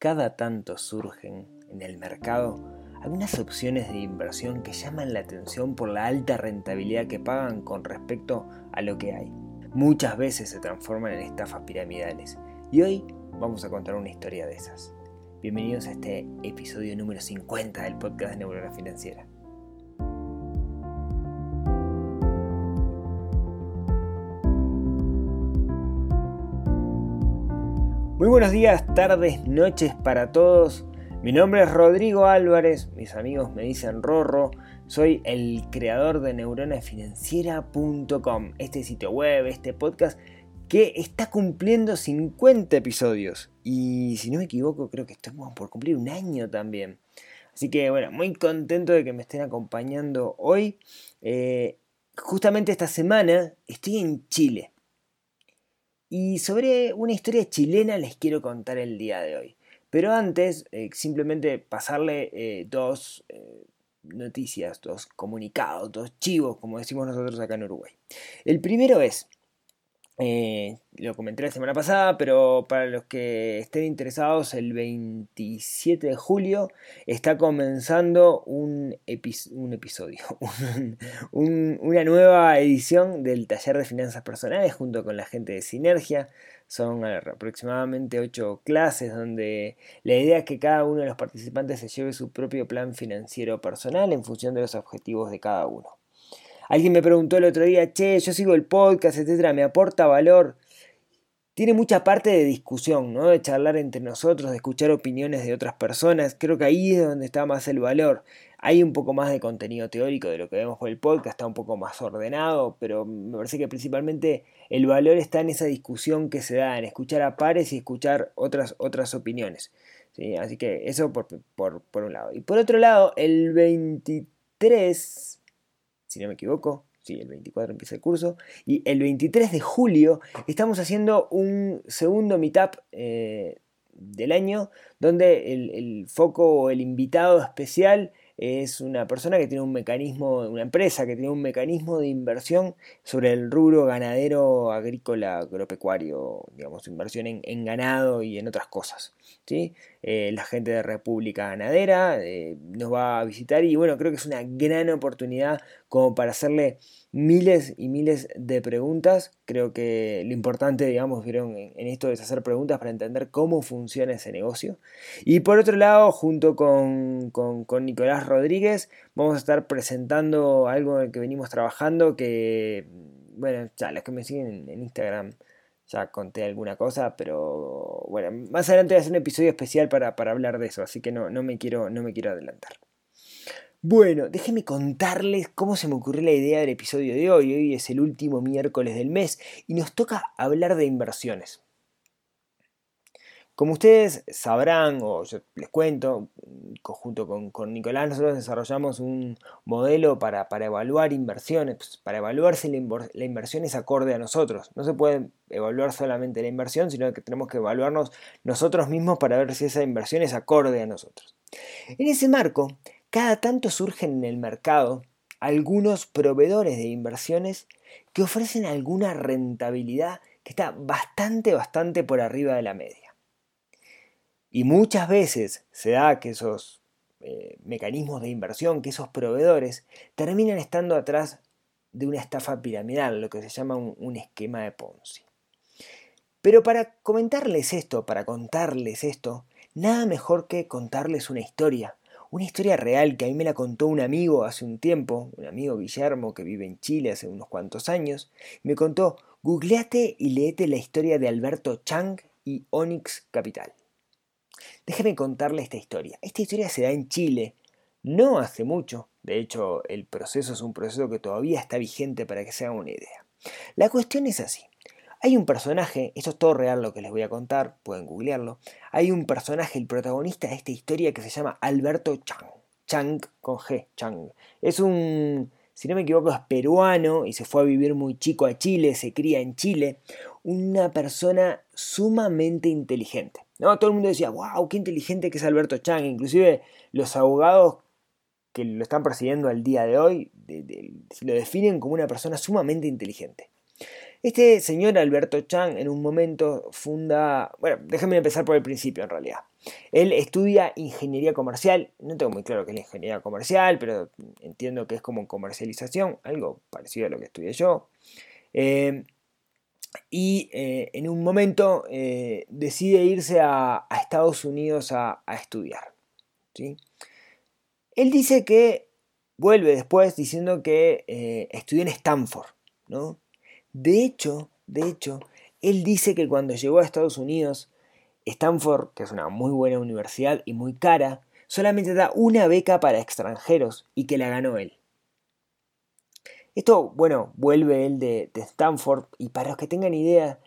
Cada tanto surgen en el mercado algunas opciones de inversión que llaman la atención por la alta rentabilidad que pagan con respecto a lo que hay. Muchas veces se transforman en estafas piramidales y hoy vamos a contar una historia de esas. Bienvenidos a este episodio número 50 del podcast de Neurona Financiera. Muy buenos días, tardes, noches para todos. Mi nombre es Rodrigo Álvarez, mis amigos me dicen Rorro. Soy el creador de neuronafinanciera.com, este sitio web, este podcast que está cumpliendo 50 episodios. Y si no me equivoco, creo que estamos por cumplir un año también. Así que bueno, muy contento de que me estén acompañando hoy. Eh, justamente esta semana estoy en Chile. Y sobre una historia chilena les quiero contar el día de hoy. Pero antes, eh, simplemente pasarle eh, dos eh, noticias, dos comunicados, dos chivos, como decimos nosotros acá en Uruguay. El primero es, eh, lo comenté la semana pasada, pero para los que estén interesados, el 27 de julio está comenzando un, episodio, una nueva edición del taller de finanzas personales junto con la gente de Sinergia. Son aproximadamente 8 clases donde la idea es que cada uno de los participantes se lleve su propio plan financiero personal en función de los objetivos de cada uno. Alguien me preguntó el otro día, che, yo sigo el podcast, etcétera, me aporta valor. Tiene mucha parte de discusión, ¿no? De charlar entre nosotros, de escuchar opiniones de otras personas. Creo que ahí es donde está más el valor. Hay un poco más de contenido teórico de lo que vemos por el podcast, está un poco más ordenado, pero me parece que principalmente el valor está en esa discusión que se da, en escuchar a pares y escuchar otras, otras opiniones. ¿sí? Así que eso por, por, por un lado. Y por otro lado, el 23 si no me equivoco. Sí, el 24 empieza el curso. Y el 23 de julio estamos haciendo un segundo meetup eh, del año donde el, foco o el invitado especial es una persona que tiene un mecanismo, una empresa que tiene un mecanismo de inversión sobre el rubro ganadero, agrícola, agropecuario, digamos, inversión en, ganado y en otras cosas. ¿sí? Eh, la gente de República Ganadera eh, nos va a visitar y bueno, creo que es una gran oportunidad como para hacerle miles y miles de preguntas. Creo que lo importante, digamos, vieron en, esto es hacer preguntas para entender cómo funciona ese negocio. Y por otro lado, junto con, con, Nicolás Rodríguez, vamos a estar presentando algo en el que venimos trabajando que, bueno, ya los que me siguen en, Instagram ya conté alguna cosa, pero bueno, más adelante voy a hacer un episodio especial para, para hablar de eso, así que no, no, me quiero, no me quiero adelantar. Bueno, déjenme contarles cómo se me ocurrió la idea del episodio de hoy. Hoy es el último miércoles del mes y nos toca hablar de inversiones. Como ustedes sabrán, o yo les cuento, junto con, Nicolás nosotros desarrollamos un modelo para, evaluar inversiones, pues, para evaluar si la, la, inversión es acorde a nosotros. No se puede evaluar solamente la inversión, sino que tenemos que evaluarnos nosotros mismos para ver si esa inversión es acorde a nosotros. En ese marco, cada tanto surgen en el mercado algunos proveedores de inversiones que ofrecen alguna rentabilidad que está bastante, bastante por arriba de la media. Y muchas veces se da que esos eh, mecanismos de inversión, que esos proveedores, terminan estando atrás de una estafa piramidal, lo que se llama un esquema de Ponzi. Pero para comentarles esto, para contarles esto, nada mejor que contarles una historia, una historia real que a mí me la contó un amigo hace un tiempo, un amigo Guillermo que vive en Chile hace unos cuantos años, me contó, googleate y leete la historia de Alberto Chang y Onyx Capital. Déjeme contarle esta historia. Esta historia se da en Chile, no hace mucho, de hecho el proceso es un proceso que todavía está vigente para que se hagan una idea. La cuestión es así. Hay un personaje, esto es todo real lo que les voy a contar, pueden googlearlo. Hay un personaje, el protagonista de esta historia que se llama Alberto Chang. Chang con G, Chang. Es un, si no me equivoco, es peruano y se fue a vivir muy chico a Chile, se cría en Chile. Una persona sumamente inteligente. ¿No? Todo el mundo decía, wow, qué inteligente que es Alberto Chang. Inclusive los abogados que lo están persiguiendo al día de hoy lo definen como una persona sumamente inteligente. Este señor Alberto Chang en un momento funda, bueno, déjenme empezar por el principio en realidad. Él estudia ingeniería comercial, no tengo muy claro qué es la ingeniería comercial, pero entiendo que es como comercialización, algo parecido a lo que estudié yo. Eh, y eh, en un momento eh, decide irse a, Estados Unidos a, estudiar. ¿sí? Él dice que vuelve después diciendo que estudió en Stanford. ¿no? De hecho, de hecho, él dice que cuando llegó a Estados Unidos, Stanford, que es una muy buena universidad y muy cara, solamente da una beca para extranjeros y que la ganó él. Esto, bueno, vuelve él de, Stanford y para los que tengan idea,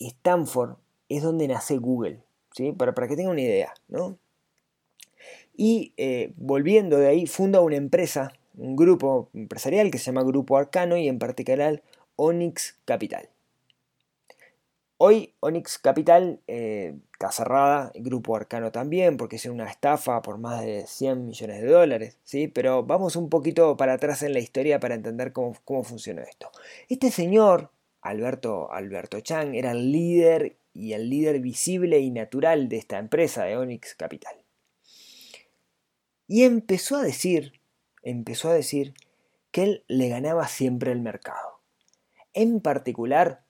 Stanford es donde nace Google, ¿sí? Para, para que tengan una idea, ¿no? Y eh, volviendo de ahí, funda una empresa, un grupo empresarial que se llama Grupo Arcano y en particular Onyx Capital. Hoy Onyx Capital eh, grupo Arcano también, porque es una estafa por más de 100 millones de dólares, ¿sí? Pero vamos un poquito para atrás en la historia para entender cómo, cómo funcionó esto. Este señor, Alberto, Alberto Chang, era el líder y el líder visible y natural de esta empresa de Onyx Capital. Y empezó a decir, empezó a decir que él le ganaba siempre el mercado. En particular,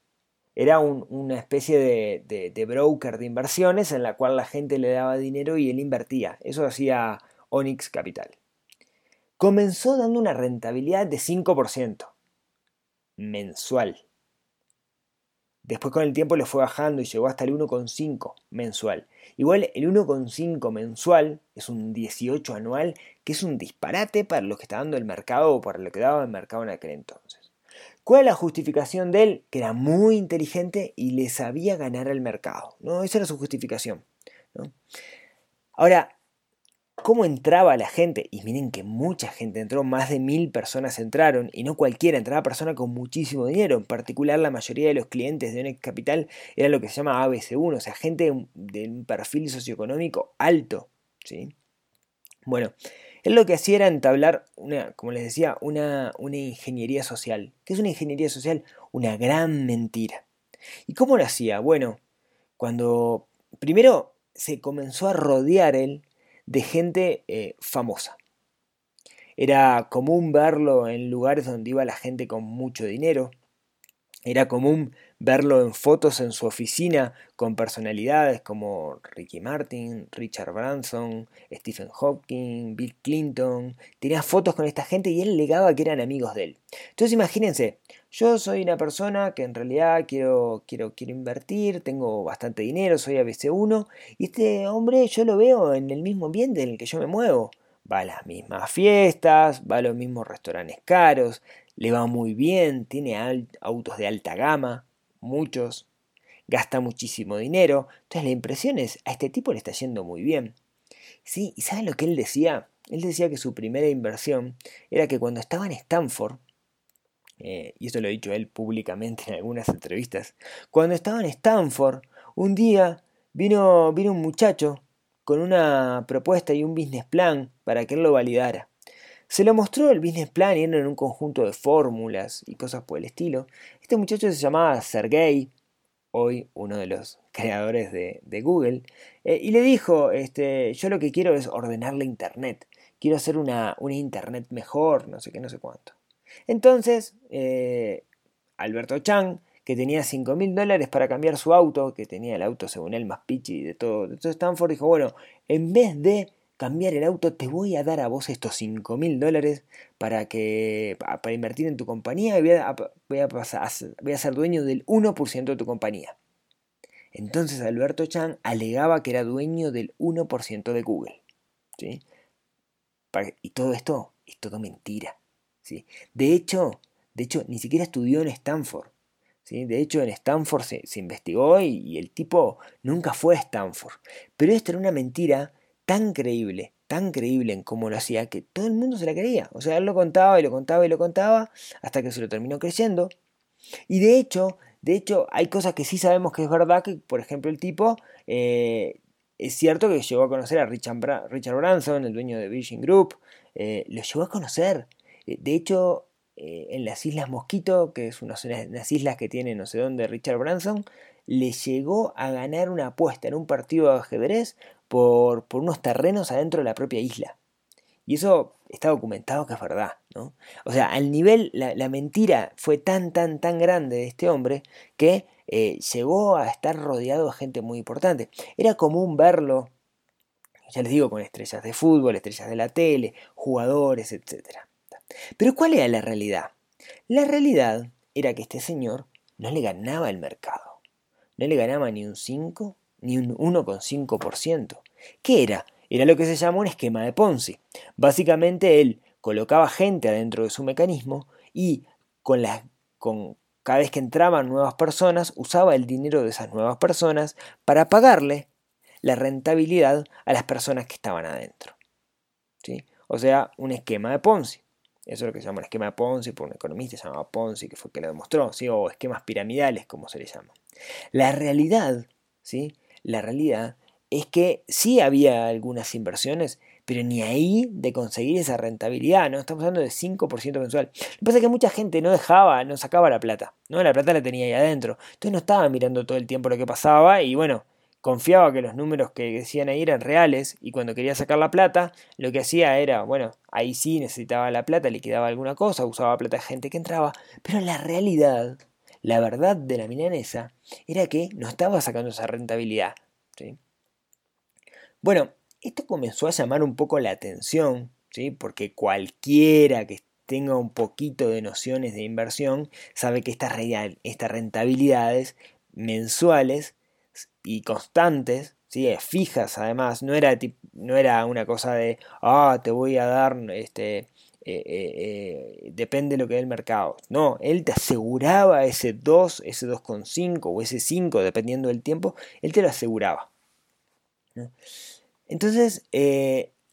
era una especie de, broker de inversiones en la cual la gente le daba dinero y él invertía. Eso hacía Onyx Capital. Comenzó dando una rentabilidad de 5% mensual. Después con el tiempo le fue bajando y llegó hasta el 1,5 mensual. Igual el 1,5 mensual es un 18 anual, que es un disparate para lo que está dando el mercado o para lo que daba el mercado en aquel entonces. ¿Cuál es la justificación de él? Que era muy inteligente y le sabía ganar al mercado. ¿no? Esa era su justificación. Ahora, ¿cómo entraba la gente? Y miren que mucha gente entró, más de mil personas entraron, y no cualquiera, entraba persona con muchísimo dinero. En particular, la mayoría de los clientes de Onex Capital era lo que se llama ABC1, o sea, gente de un perfil socioeconómico alto. ¿sí? Bueno, él lo que hacía era entablar, una, como les decía, una, una ingeniería social. ¿Qué es una ingeniería social? Una gran mentira. ¿Y cómo lo hacía? Bueno, cuando primero se comenzó a rodear él de gente eh, famosa. Era común verlo en lugares donde iba la gente con mucho dinero. Era común verlo en fotos en su oficina con personalidades como Ricky Martin, Richard Branson, Stephen Hawking, Bill Clinton. Tenía fotos con esta gente y él legaba que eran amigos de él. Entonces imagínense, yo soy una persona que en realidad quiero, quiero, quiero invertir, tengo bastante dinero, soy ABC1 y este hombre yo lo veo en el mismo ambiente en el que yo me muevo. Va a las mismas fiestas, va a los mismos restaurantes caros, le va muy bien, tiene autos de alta gama, muchos, gasta muchísimo dinero. Entonces la impresión es, a este tipo le está yendo muy bien. Sí, ¿y saben lo que él decía? Él decía que su primera inversión era que cuando estaba en Stanford, eh, y esto lo ha dicho él públicamente en algunas entrevistas, cuando estaba en Stanford, un día vino, vino un muchacho con una propuesta y un business plan para que él lo validara. Se lo mostró el business plan y en un conjunto de fórmulas y cosas por el estilo. Este muchacho se llamaba Sergey, hoy uno de los creadores de, Google, eh, y le dijo, este, yo lo que quiero es ordenar la Internet, quiero hacer una, una Internet mejor, no sé qué, no sé cuánto. Entonces, eh, Alberto Chang, que tenía 5 mil dólares para cambiar su auto, que tenía el auto según él más pichi de todo, de todo Stanford, dijo, bueno, en vez de cambiar el auto, te voy a dar a vos estos 5 mil dólares para, que, para invertir en tu compañía y voy a, voy, a pasar, voy a ser dueño del 1% de tu compañía. Entonces Alberto Chan alegaba que era dueño del 1% de Google. ¿sí? Y todo esto es todo mentira. ¿sí? De, hecho, de hecho, ni siquiera estudió en Stanford. ¿sí? De hecho, en Stanford se, investigó y, y, el tipo nunca fue a Stanford. Pero esto era una mentira tan creíble, tan creíble en cómo lo hacía, que todo el mundo se la creía. O sea, él lo contaba y lo contaba y lo contaba hasta que se lo terminó creyendo. Y de hecho, de hecho, hay cosas que sí sabemos que es verdad, que por ejemplo el tipo, eh, es cierto que llegó a conocer a Richard, Branson, el dueño de Virgin Group, eh, lo llegó a conocer. Eh, de hecho, en las Islas Mosquito, que es una, las islas que tiene no sé dónde Richard Branson, le llegó a ganar una apuesta en un partido de ajedrez por, unos terrenos adentro de la propia isla. Y eso está documentado que es verdad, ¿no? O sea, al nivel, la, mentira fue tan, tan, tan grande de este hombre que eh, llegó a estar rodeado de gente muy importante. Era común verlo, ya les digo, con estrellas de fútbol, estrellas de la tele, jugadores, etc. Pero ¿cuál era la realidad? La realidad era que este señor no le ganaba el mercado. No le ganaba ni un 5, ni un 1,5%. ¿Qué era? Era lo que se llama un esquema de Ponzi. Básicamente él colocaba gente adentro de su mecanismo y con con, cada vez que entraban nuevas personas usaba el dinero de esas nuevas personas para pagarle la rentabilidad a las personas que estaban adentro. ¿Sí? O sea, un esquema de Ponzi. Eso es lo que se llama un esquema de Ponzi, por un economista se llama Ponzi, que fue el que lo demostró, o esquemas piramidales, como se le llama. La realidad, ¿sí? La realidad es que sí había algunas inversiones, pero ni ahí de conseguir esa rentabilidad, ¿no? Estamos hablando de 5% mensual. Lo que pasa es que mucha gente no dejaba, no sacaba la plata, ¿no? La plata la tenía ahí adentro. Entonces no estaba mirando todo el tiempo lo que pasaba y bueno, confiaba que los números que decían ahí eran reales y cuando quería sacar la plata, lo que hacía era, bueno, ahí sí necesitaba la plata, liquidaba alguna cosa, usaba plata de gente que entraba, pero la realidad, la verdad de la milanesa, era que no estaba sacando esa rentabilidad. ¿sí? Bueno, esto comenzó a llamar un poco la atención, ¿sí? porque cualquiera que tenga un poquito de nociones de inversión sabe que estas, estas rentabilidades mensuales y constantes, ¿sí? fijas además, no era, no era una cosa de, ah, te voy a dar, este, eh, eh, eh, depende de lo que dé el mercado. No, él te aseguraba ese 2, ese 2,5 o ese 5, dependiendo del tiempo, él te lo aseguraba. Entonces,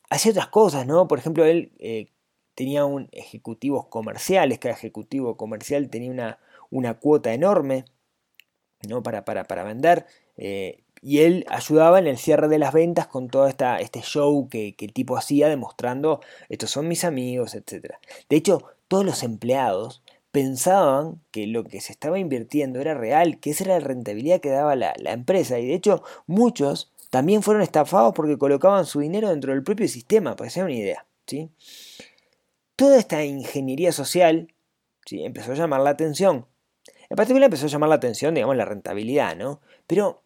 hacía otras cosas, ¿no? Por ejemplo, él tenía un ejecutivos comerciales, cada ejecutivo comercial tenía una, una cuota enorme, ¿no? Para, para, para vender. Y él ayudaba en el cierre de las ventas con todo esta, este show que, que, el tipo hacía, demostrando, estos son mis amigos, etc. De hecho, todos los empleados pensaban que lo que se estaba invirtiendo era real, que esa era la rentabilidad que daba la, la empresa. Y de hecho, muchos también fueron estafados porque colocaban su dinero dentro del propio sistema, para que se una idea. ¿sí? Toda esta ingeniería social ¿sí? empezó a llamar la atención. En particular empezó a llamar la atención, digamos, la rentabilidad, ¿no? Pero,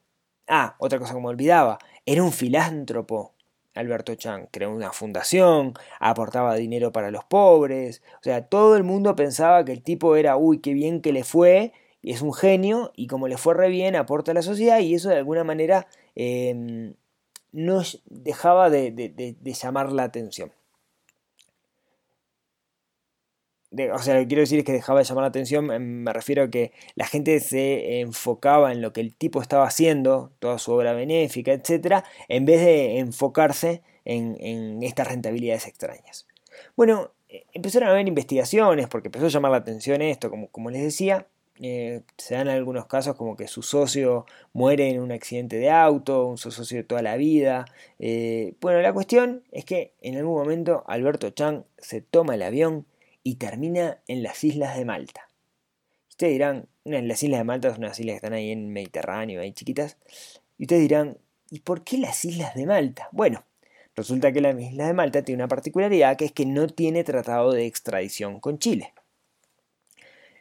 ah, otra cosa como olvidaba, era un filántropo. Alberto Chan creó una fundación, aportaba dinero para los pobres, o sea, todo el mundo pensaba que el tipo era, uy, qué bien que le fue, y es un genio, y como le fue re bien, aporta a la sociedad, y eso de alguna manera Em, no dejaba de, llamar la atención. O sea, lo que quiero decir es que dejaba de llamar la atención, em, me refiero a que la gente se enfocaba en lo que el tipo estaba haciendo, toda su obra benéfica, etc., en vez de enfocarse en, estas rentabilidades extrañas. Bueno, eh, empezaron a haber investigaciones porque empezó a llamar la atención esto, como, como les decía, eh, se dan algunos casos como que su socio muere en un accidente de auto, un socio de toda la vida. Eh, bueno, la cuestión es que en algún momento Alberto Chang se toma el avión y termina en las islas de Malta. Ustedes dirán, las islas de Malta son unas islas que están ahí en el Mediterráneo, ahí chiquitas. Y ustedes dirán, ¿y por qué las islas de Malta? Bueno, resulta que la isla de Malta tiene una particularidad que es que no tiene tratado de extradición con Chile.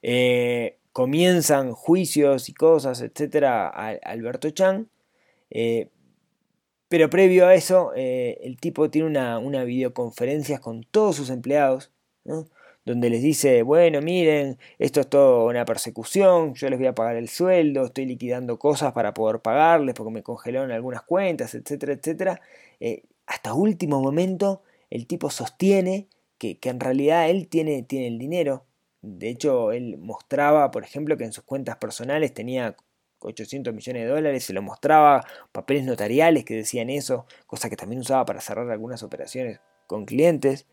Eh, comienzan juicios y cosas, etcétera, a Alberto Chan. Eh, pero previo a eso, eh, el tipo tiene una, una, videoconferencia con todos sus empleados, donde les dice, bueno, miren, esto es todo una persecución, yo les voy a pagar el sueldo, estoy liquidando cosas para poder pagarles porque me congelaron algunas cuentas, etcétera, etcétera. Eh, hasta último momento, el tipo sostiene que, que en realidad él tiene, tiene el dinero, de hecho, él mostraba, por ejemplo, que en sus cuentas personales tenía 800 millones de dólares, se lo mostraba papeles notariales que decían eso, cosa que también usaba para cerrar algunas operaciones con clientes.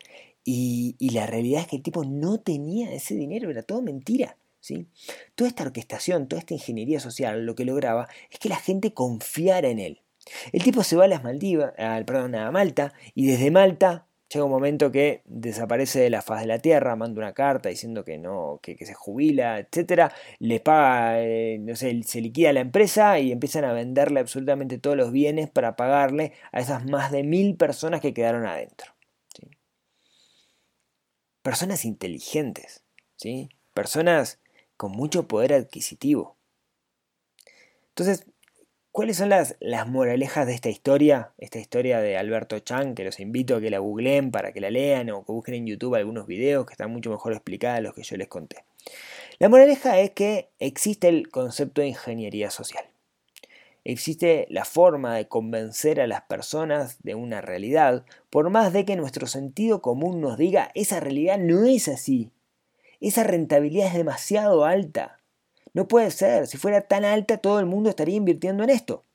Y, la realidad es que el tipo no tenía ese dinero, era todo mentira. ¿sí? Toda esta orquestación, toda esta ingeniería social, lo que lograba es que la gente confiara en él. El tipo se va a las Maldivas, perdón, a Malta, y desde Malta llega un momento que desaparece de la faz de la tierra, manda una carta diciendo que no, que, se jubila, etcétera, le paga, eh, no sé, se liquida la empresa y empiezan a venderle absolutamente todos los bienes para pagarle a esas más de mil personas que quedaron adentro. Personas inteligentes, ¿sí? personas con mucho poder adquisitivo. Entonces, ¿Cuáles son las, las, moralejas de esta historia? Esta historia de Alberto Chan, que los invito a que la googleen para que la lean o que busquen en YouTube algunos videos que están mucho mejor explicados de los que yo les conté. La moraleja es que existe el concepto de ingeniería social. Existe la forma de convencer a las personas de una realidad, por más de que nuestro sentido común nos diga esa realidad no es así. Esa rentabilidad es demasiado alta. No puede ser, si fuera tan alta todo el mundo estaría invirtiendo en esto.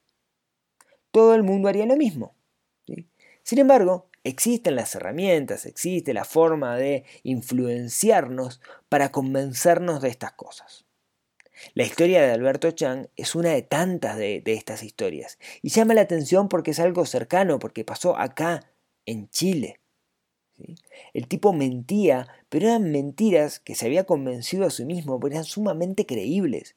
Todo el mundo haría lo mismo. Sin embargo, existen las herramientas, existe la forma de influenciarnos para convencernos de estas cosas. La historia de Alberto Chang es una de tantas de, estas historias y llama la atención porque es algo cercano, porque pasó acá, en Chile. El tipo mentía, pero eran mentiras que se había convencido a sí mismo, porque eran sumamente creíbles.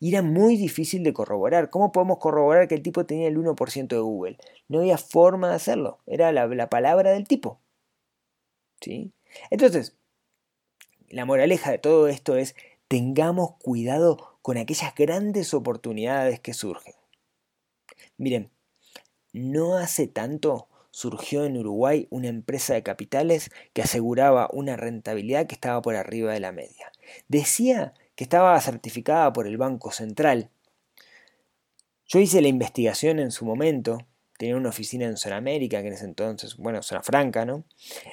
Y era muy difícil de corroborar. ¿Cómo podemos corroborar que el tipo tenía el 1% de Google? No había forma de hacerlo. Era la, palabra del tipo. ¿Sí? Entonces, la moraleja de todo esto es, tengamos cuidado con aquellas grandes oportunidades que surgen. Miren, no hace tanto surgió en Uruguay una empresa de capitales que aseguraba una rentabilidad que estaba por arriba de la media. Decía que estaba certificada por el Banco Central. Yo hice la investigación en su momento, tenía una oficina en Zona América, que en ese entonces, bueno, Zona Franca, ¿no?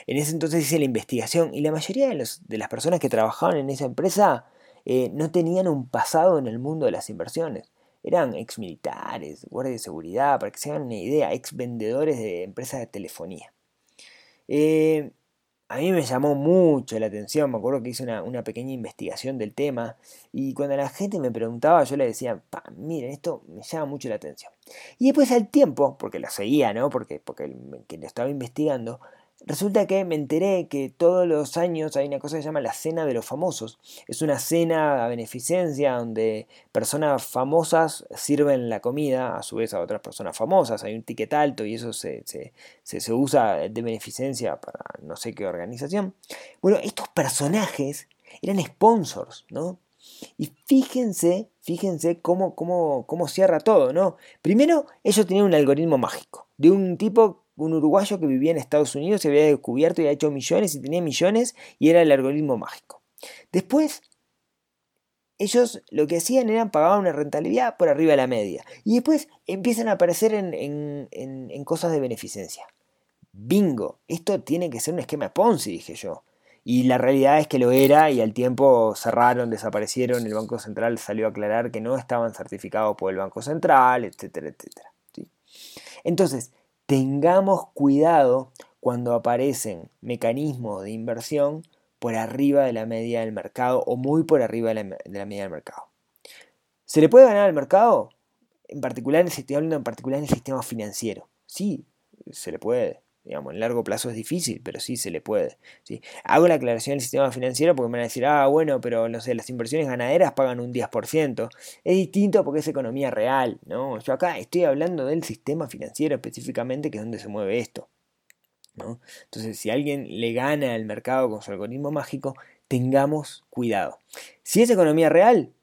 En ese entonces hice la investigación y la mayoría de las personas que trabajaban en esa empresa eh, no tenían un pasado en el mundo de las inversiones eran ex militares, guardias de seguridad, para que se hagan una idea, ex vendedores de empresas de telefonía. Eh, a mí me llamó mucho la atención, me acuerdo que hice una, pequeña investigación del tema y cuando la gente me preguntaba yo le decía, miren, esto me llama mucho la atención. Y después al tiempo, porque lo seguía, ¿no? Porque, porque que lo estaba investigando, Resulta que me enteré que todos los años hay una cosa que se llama la Cena de los Famosos. Es una cena a beneficencia donde personas famosas sirven la comida a su vez a otras personas famosas. Hay un ticket alto y eso se, se, usa de beneficencia para no sé qué organización. Bueno, estos personajes eran sponsors, ¿no? Y fíjense, fíjense cómo, cómo, cómo cierra todo, ¿no? Primero, ellos tenían un algoritmo mágico de un tipo un uruguayo que vivía en Estados Unidos, se había descubierto y había hecho millones y tenía millones y era el algoritmo mágico. Después, ellos lo que hacían era pagar una rentabilidad por arriba de la media. Y después empiezan a aparecer en, cosas de beneficencia. Bingo, esto tiene que ser un esquema Ponzi, dije yo. Y la realidad es que lo era y al tiempo cerraron, desaparecieron, el Banco Central salió a aclarar que no estaban certificados por el Banco Central, etcétera, etcétera. Entonces, tengamos cuidado cuando aparecen mecanismos de inversión por arriba de la media del mercado o muy por arriba de la, media del mercado. ¿Se le puede ganar al mercado? En particular, estoy hablando en particular en el sistema financiero. Sí, se le puede. Digamos, en largo plazo es difícil, pero sí se le puede. ¿sí? Hago la aclaración del sistema financiero porque me van a decir, ah, bueno, pero no sé, las inversiones ganaderas pagan un 10%. Es distinto porque es economía real, ¿no? Yo acá estoy hablando del sistema financiero específicamente, que es donde se mueve esto. ¿no? Entonces, si alguien le gana al mercado con su algoritmo mágico, tengamos cuidado. Si es economía real,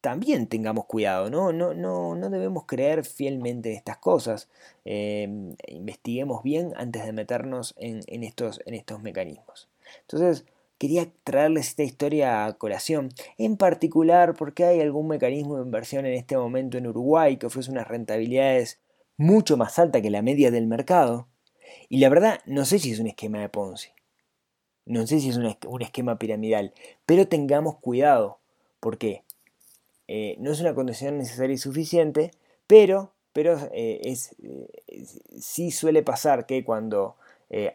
también tengamos cuidado, ¿no? No, no, no debemos creer fielmente en estas cosas. Em, investiguemos bien antes de meternos en, estos, en estos mecanismos. Entonces, quería traerles esta historia a colación, en particular porque hay algún mecanismo de inversión en este momento en Uruguay que ofrece unas rentabilidades mucho más altas que la media del mercado. Y la verdad, no sé si es un esquema de Ponzi. No sé si es un, esquema piramidal. Pero tengamos cuidado. ¿Por qué? Eh, no es una condición necesaria y suficiente, pero, pero eh, es, eh, sí suele pasar que cuando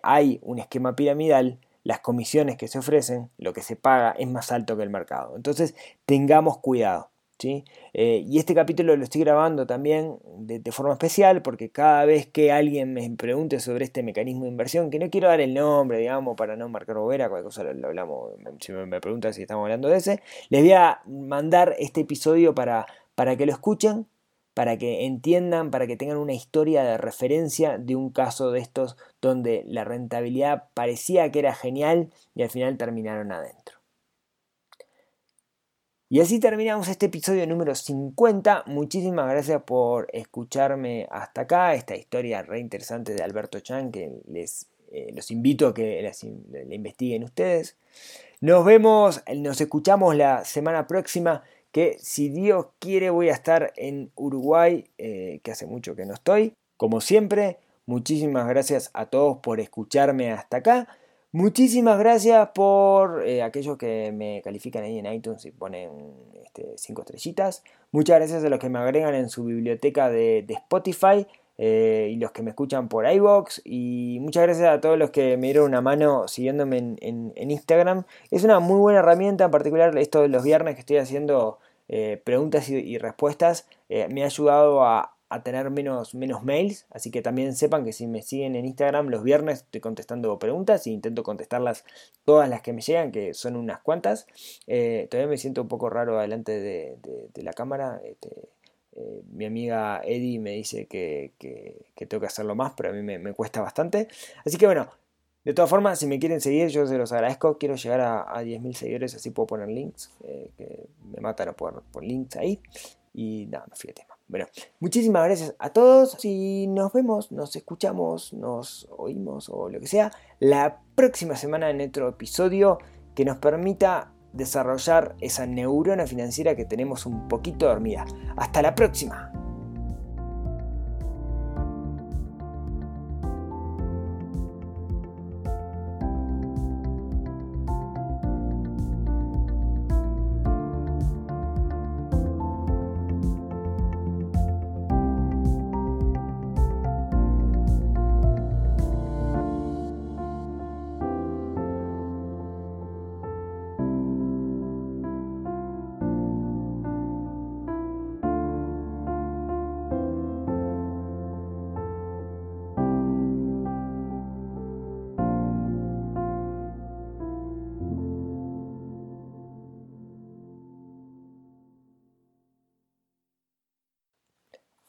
hay un esquema piramidal, las comisiones que se ofrecen, lo que se paga es más alto que el mercado. Entonces, tengamos cuidado. Eh, y este capítulo lo estoy grabando también de, forma especial porque cada vez que alguien me pregunte sobre este mecanismo de inversión, que no quiero dar el nombre, digamos, para no marcar bobera, cualquier cosa lo, hablamos, si me, me preguntan si estamos hablando de ese, les voy a mandar este episodio para, para que lo escuchen, para que entiendan, para que tengan una historia de referencia de un caso de estos donde la rentabilidad parecía que era genial y al final terminaron adentro. Y así terminamos este episodio número 50. Muchísimas gracias por escucharme hasta acá. Esta historia re interesante de Alberto Chan que les eh, los invito a que la, investiguen ustedes. Nos vemos, nos escuchamos la semana próxima. Que si Dios quiere voy a estar en Uruguay, eh, que hace mucho que no estoy. Como siempre, muchísimas gracias a todos por escucharme hasta acá. Muchísimas gracias por eh, aquellos que me califican ahí en iTunes y ponen 5 este, estrellitas. Muchas gracias a los que me agregan en su biblioteca de, Spotify eh, y los que me escuchan por iBox. Y muchas gracias a todos los que me dieron una mano siguiéndome en, Instagram. Es una muy buena herramienta, en particular esto de los viernes que estoy haciendo eh, preguntas y respuestas. me ha ayudado a, a tener menos, menos mails, así que también sepan que si me siguen en Instagram los viernes estoy contestando preguntas e intento contestarlas todas las que me llegan, que son unas cuantas. Eh, todavía me siento un poco raro delante de, la cámara. Este, eh, mi amiga Eddie me dice que, tengo que hacerlo más, pero a mí me, cuesta bastante. Así que bueno, de todas formas, si me quieren seguir, yo se los agradezco. Quiero llegar a, a 10.000 seguidores, así puedo poner links, eh, que me mata no poner, links ahí. Y nada, no fui tema. Bueno, muchísimas gracias a todos y nos vemos, nos escuchamos, nos oímos o lo que sea la próxima semana en otro episodio que nos permita desarrollar esa neurona financiera que tenemos un poquito dormida. Hasta la próxima.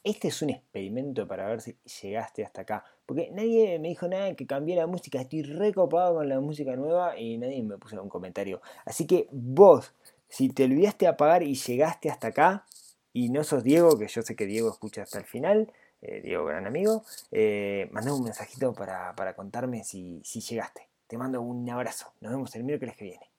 Este es un experimento para ver si llegaste hasta acá. Porque nadie me dijo nada que cambié la música. Estoy recopado con la música nueva y nadie me puso un comentario. Así que vos, si te olvidaste apagar y llegaste hasta acá, y no sos Diego, que yo sé que Diego escucha hasta el final, eh, Diego, gran amigo, eh, mandame un mensajito para, contarme si, si llegaste. Te mando un abrazo. Nos vemos el miércoles que viene.